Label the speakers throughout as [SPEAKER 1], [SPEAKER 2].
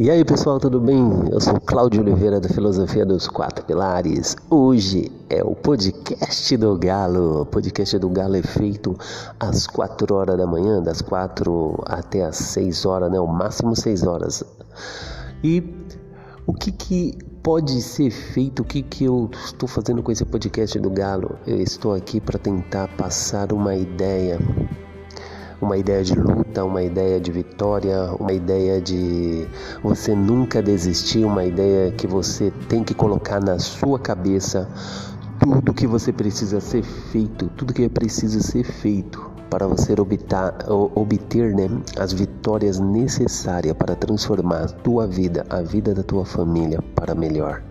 [SPEAKER 1] E aí pessoal, tudo bem? Eu sou Cláudio Oliveira da Filosofia dos Quatro Pilares. Hoje é o podcast do Galo. O podcast do Galo é feito às 4 horas da manhã, das 4 até às 6 horas, né? O máximo 6 horas. E o que, que pode ser feito? O que, que eu estou fazendo com esse podcast do Galo? Eu estou aqui para tentar passar uma ideia uma ideia de luta, uma ideia de vitória, uma ideia de você nunca desistir, uma ideia que você tem que colocar na sua cabeça tudo que você precisa ser feito, tudo que preciso ser feito para você obter, obter né, as vitórias necessárias para transformar a tua vida, a vida da tua família para melhor.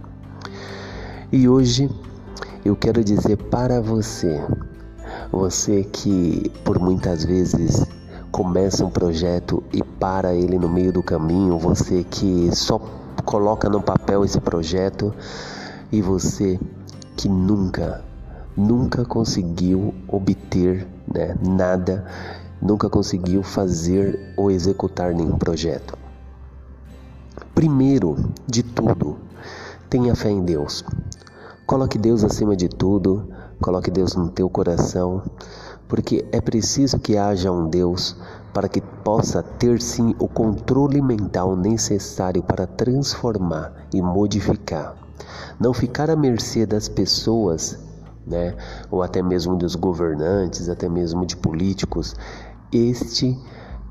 [SPEAKER 1] E hoje eu quero dizer para você você que por muitas vezes começa um projeto e para ele no meio do caminho, você que só coloca no papel esse projeto e você que nunca, nunca conseguiu obter né, nada, nunca conseguiu fazer ou executar nenhum projeto. Primeiro de tudo, tenha fé em Deus. Coloque Deus acima de tudo, coloque Deus no teu coração, porque é preciso que haja um Deus para que possa ter sim o controle mental necessário para transformar e modificar. Não ficar à mercê das pessoas, né, ou até mesmo dos governantes, até mesmo de políticos. Este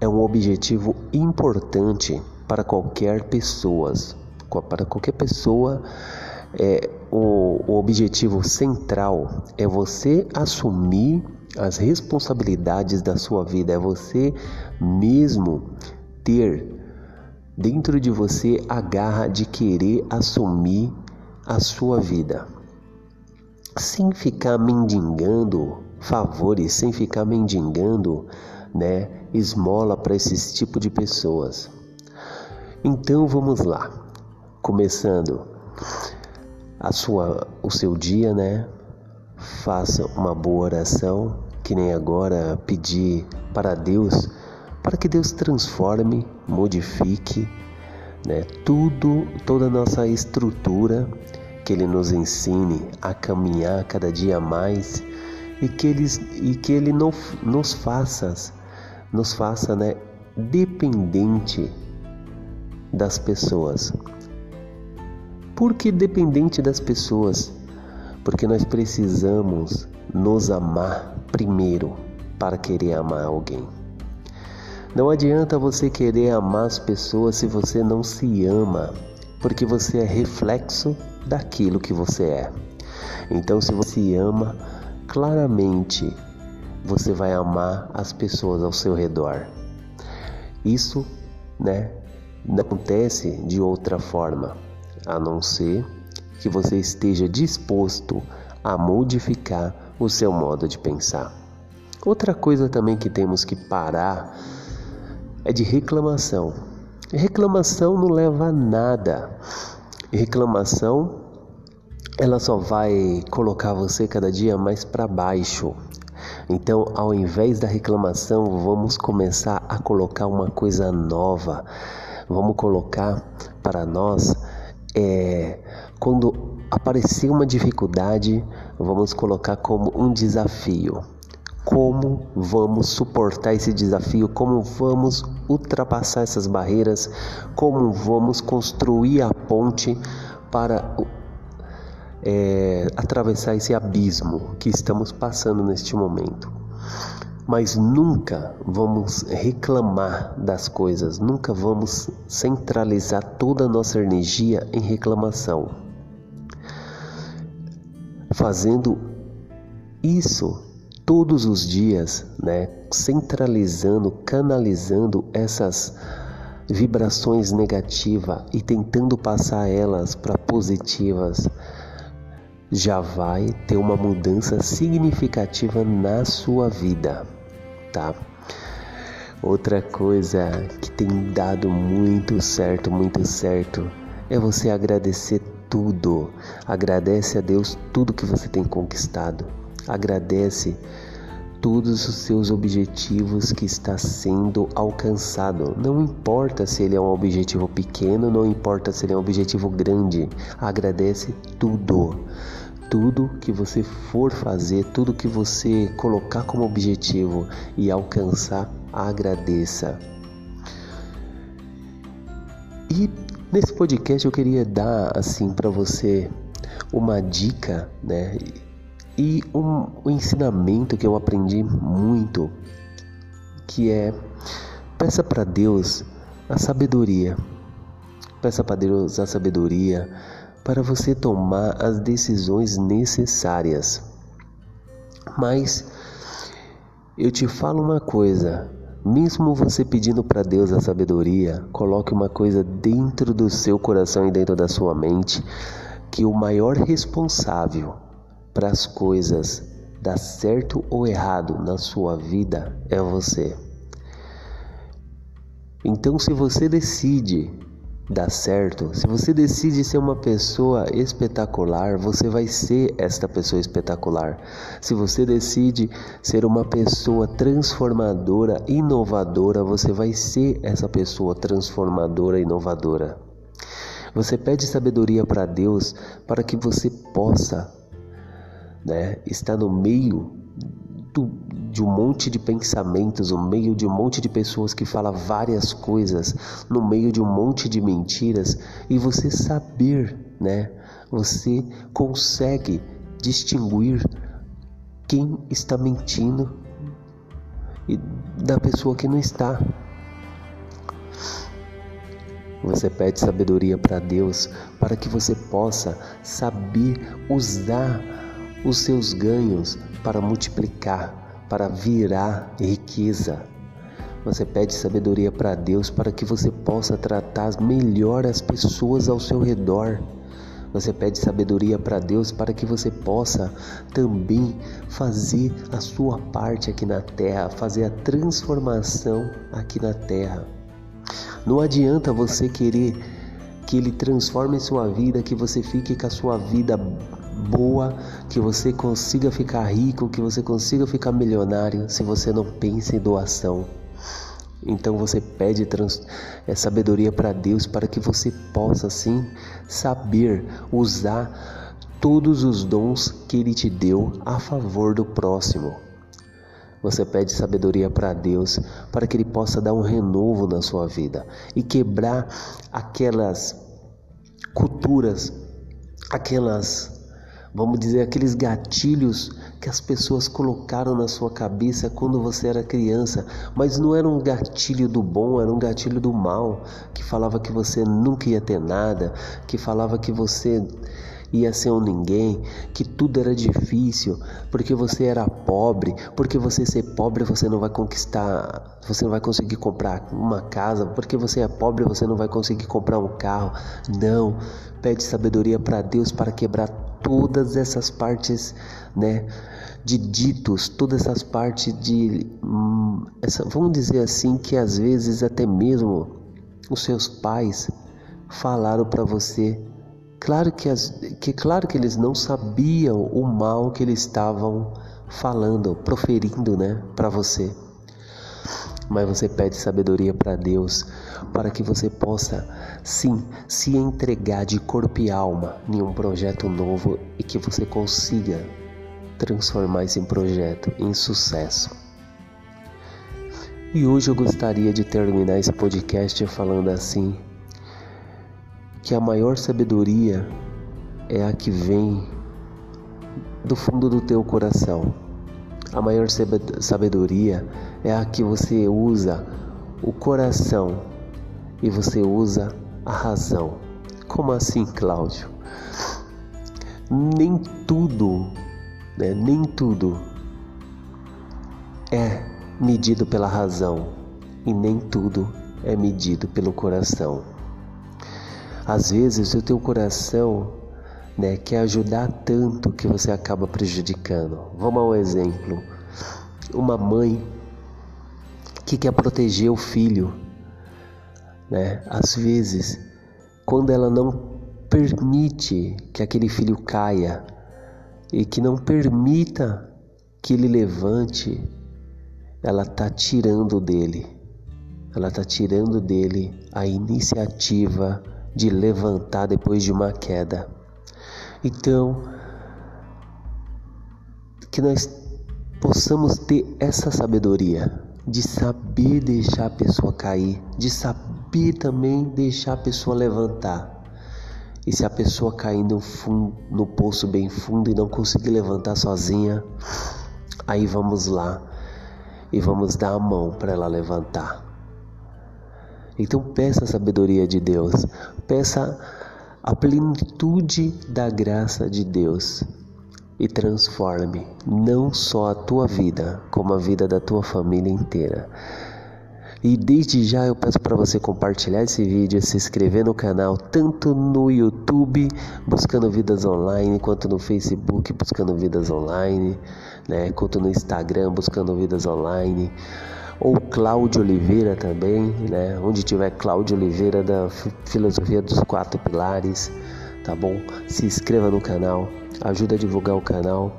[SPEAKER 1] é um objetivo importante para qualquer pessoa, para qualquer pessoa é, o, o objetivo central é você assumir as responsabilidades da sua vida, é você mesmo ter dentro de você a garra de querer assumir a sua vida, sem ficar mendigando favores, sem ficar mendigando, né, esmola para esse tipo de pessoas. Então vamos lá, começando a sua, o seu dia, né? Faça uma boa oração, que nem agora pedir para Deus, para que Deus transforme, modifique, né? Tudo, toda a nossa estrutura, que Ele nos ensine a caminhar cada dia mais e que Ele, e que ele não, nos faça, nos faça, né? Dependente das pessoas. Porque dependente das pessoas, porque nós precisamos nos amar primeiro para querer amar alguém. Não adianta você querer amar as pessoas se você não se ama, porque você é reflexo daquilo que você é. Então, se você ama, claramente você vai amar as pessoas ao seu redor. Isso, né, não acontece de outra forma a não ser que você esteja disposto a modificar o seu modo de pensar. Outra coisa também que temos que parar é de reclamação. Reclamação não leva a nada. Reclamação ela só vai colocar você cada dia mais para baixo. Então, ao invés da reclamação, vamos começar a colocar uma coisa nova. Vamos colocar para nós é, quando aparecer uma dificuldade, vamos colocar como um desafio. Como vamos suportar esse desafio? Como vamos ultrapassar essas barreiras? Como vamos construir a ponte para é, atravessar esse abismo que estamos passando neste momento? Mas nunca vamos reclamar das coisas, nunca vamos centralizar toda a nossa energia em reclamação. Fazendo isso todos os dias, né, centralizando, canalizando essas vibrações negativas e tentando passar elas para positivas, já vai ter uma mudança significativa na sua vida tá? Outra coisa que tem dado muito certo, muito certo, é você agradecer tudo. Agradece a Deus tudo que você tem conquistado. Agradece todos os seus objetivos que está sendo alcançado. Não importa se ele é um objetivo pequeno, não importa se ele é um objetivo grande. Agradece tudo. Tudo que você for fazer, tudo que você colocar como objetivo e alcançar, agradeça. E nesse podcast eu queria dar assim para você uma dica, né? E um, um ensinamento que eu aprendi muito, que é peça para Deus a sabedoria. Peça para Deus a sabedoria para você tomar as decisões necessárias. Mas eu te falo uma coisa, mesmo você pedindo para Deus a sabedoria, coloque uma coisa dentro do seu coração e dentro da sua mente, que o maior responsável para as coisas dar certo ou errado na sua vida é você. Então, se você decide dar certo, se você decide ser uma pessoa espetacular, você vai ser esta pessoa espetacular. Se você decide ser uma pessoa transformadora, inovadora, você vai ser essa pessoa transformadora, inovadora. Você pede sabedoria para Deus para que você possa né, está no meio de um monte de pensamentos, no meio de um monte de pessoas que falam várias coisas, no meio de um monte de mentiras, e você saber, né? Você consegue distinguir quem está mentindo e da pessoa que não está. Você pede sabedoria para Deus para que você possa saber usar os seus ganhos para multiplicar, para virar riqueza. Você pede sabedoria para Deus para que você possa tratar melhor as pessoas ao seu redor. Você pede sabedoria para Deus para que você possa também fazer a sua parte aqui na terra, fazer a transformação aqui na terra. Não adianta você querer que Ele transforme sua vida, que você fique com a sua vida boa, que você consiga ficar rico, que você consiga ficar milionário se você não pensa em doação. Então você pede trans, é, sabedoria para Deus para que você possa sim saber usar todos os dons que Ele te deu a favor do próximo. Você pede sabedoria para Deus para que Ele possa dar um renovo na sua vida e quebrar aquelas culturas, aquelas vamos dizer, aqueles gatilhos que as pessoas colocaram na sua cabeça quando você era criança, mas não era um gatilho do bom, era um gatilho do mal, que falava que você nunca ia ter nada, que falava que você ia ser um ninguém, que tudo era difícil, porque você era pobre, porque você ser pobre você não vai conquistar, você não vai conseguir comprar uma casa, porque você é pobre você não vai conseguir comprar um carro. Não, pede sabedoria para Deus para quebrar todas essas partes, né, de ditos, todas essas partes de, hum, essa, vamos dizer assim, que às vezes até mesmo os seus pais falaram para você. Claro que, as, que claro que eles não sabiam o mal que eles estavam falando, proferindo, né, para você mas você pede sabedoria para Deus para que você possa, sim, se entregar de corpo e alma em um projeto novo e que você consiga transformar esse projeto em sucesso. E hoje eu gostaria de terminar esse podcast falando assim: que a maior sabedoria é a que vem do fundo do teu coração a maior sabedoria é a que você usa o coração e você usa a razão. Como assim, Cláudio? Nem tudo, né, nem tudo é medido pela razão e nem tudo é medido pelo coração. Às vezes o teu coração né, quer ajudar tanto que você acaba prejudicando. Vamos ao exemplo: uma mãe que quer proteger o filho, né? Às vezes, quando ela não permite que aquele filho caia e que não permita que ele levante, ela está tirando dele, ela está tirando dele a iniciativa de levantar depois de uma queda. Então, que nós possamos ter essa sabedoria de saber deixar a pessoa cair, de saber também deixar a pessoa levantar. E se a pessoa cair no, fundo, no poço bem fundo e não conseguir levantar sozinha, aí vamos lá e vamos dar a mão para ela levantar. Então peça a sabedoria de Deus, peça a plenitude da graça de Deus e transforme não só a tua vida, como a vida da tua família inteira. E desde já eu peço para você compartilhar esse vídeo, se inscrever no canal, tanto no YouTube, buscando vidas online, quanto no Facebook, buscando vidas online, né? quanto no Instagram, buscando vidas online. Ou Cláudio Oliveira também, né? Onde tiver Cláudio Oliveira da Filosofia dos Quatro Pilares, tá bom? Se inscreva no canal, ajuda a divulgar o canal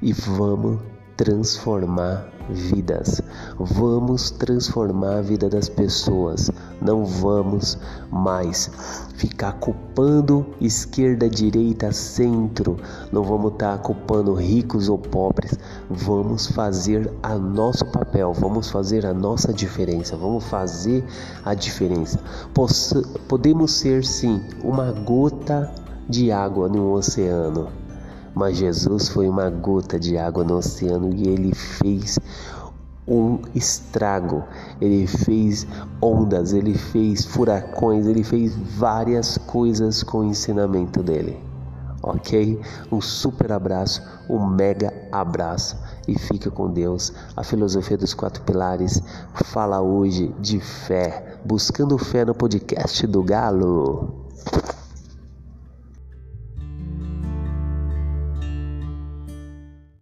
[SPEAKER 1] e vamos transformar vidas. Vamos transformar a vida das pessoas. Não vamos mais ficar culpando esquerda, direita, centro. Não vamos estar tá culpando ricos ou pobres. Vamos fazer a nosso papel, vamos fazer a nossa diferença, vamos fazer a diferença. podemos ser sim uma gota de água no oceano mas Jesus foi uma gota de água no oceano e ele fez um estrago, ele fez ondas, ele fez furacões, ele fez várias coisas com o ensinamento dele. Ok? Um super abraço, um mega abraço e fica com Deus. A filosofia dos quatro pilares fala hoje de fé, buscando fé no podcast do Galo.